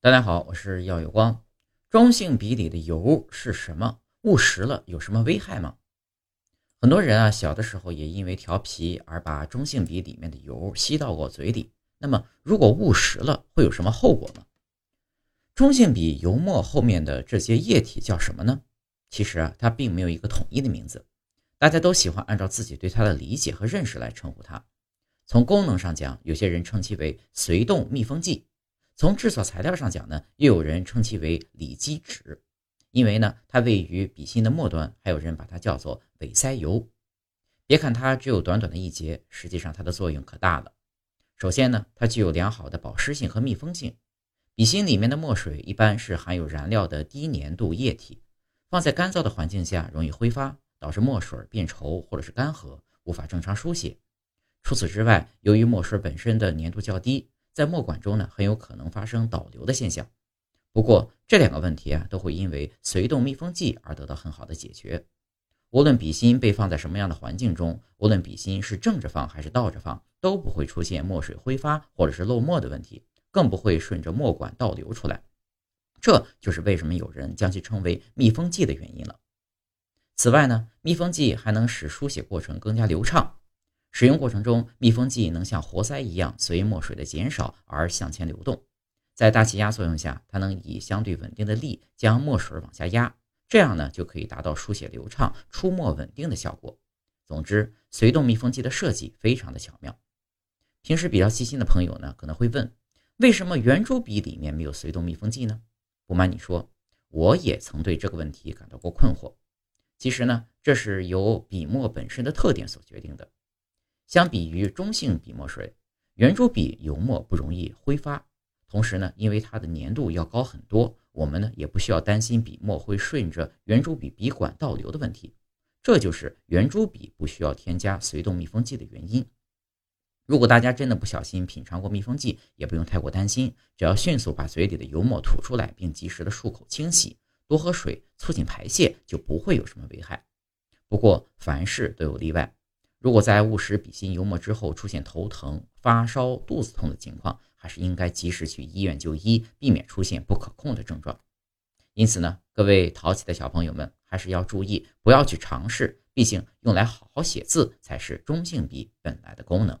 大家好，我是耀有光。中性笔里的油是什么？误食了有什么危害吗？很多人啊，小的时候也因为调皮而把中性笔里面的油吸到过嘴里。那么，如果误食了，会有什么后果呢？中性笔油墨后面的这些液体叫什么呢？其实啊，它并没有一个统一的名字，大家都喜欢按照自己对它的理解和认识来称呼它。从功能上讲，有些人称其为随动密封剂。从制作材料上讲呢，又有人称其为里基酯，因为呢它位于笔芯的末端，还有人把它叫做尾塞油。别看它只有短短的一节，实际上它的作用可大了。首先呢，它具有良好的保湿性和密封性。笔芯里面的墨水一般是含有燃料的低粘度液体，放在干燥的环境下容易挥发，导致墨水变稠或者是干涸，无法正常书写。除此之外，由于墨水本身的粘度较低。在墨管中呢，很有可能发生导流的现象。不过这两个问题啊，都会因为随动密封剂而得到很好的解决。无论笔芯被放在什么样的环境中，无论笔芯是正着放还是倒着放，都不会出现墨水挥发或者是漏墨的问题，更不会顺着墨管倒流出来。这就是为什么有人将其称为密封剂的原因了。此外呢，密封剂还能使书写过程更加流畅。使用过程中，密封剂能像活塞一样随墨水的减少而向前流动，在大气压作用下，它能以相对稳定的力将墨水往下压，这样呢就可以达到书写流畅、出墨稳定的效果。总之，随动密封剂的设计非常的巧妙。平时比较细心的朋友呢，可能会问，为什么圆珠笔里面没有随动密封剂呢？不瞒你说，我也曾对这个问题感到过困惑。其实呢，这是由笔墨本身的特点所决定的。相比于中性笔墨水，圆珠笔油墨不容易挥发，同时呢，因为它的粘度要高很多，我们呢也不需要担心笔墨会顺着圆珠笔笔管倒流的问题。这就是圆珠笔不需要添加随动密封剂的原因。如果大家真的不小心品尝过密封剂，也不用太过担心，只要迅速把嘴里的油墨吐出来，并及时的漱口清洗，多喝水，促进排泄，就不会有什么危害。不过凡事都有例外。如果在误食笔芯油墨之后出现头疼、发烧、肚子痛的情况，还是应该及时去医院就医，避免出现不可控的症状。因此呢，各位淘气的小朋友们还是要注意，不要去尝试。毕竟用来好好写字才是中性笔本来的功能。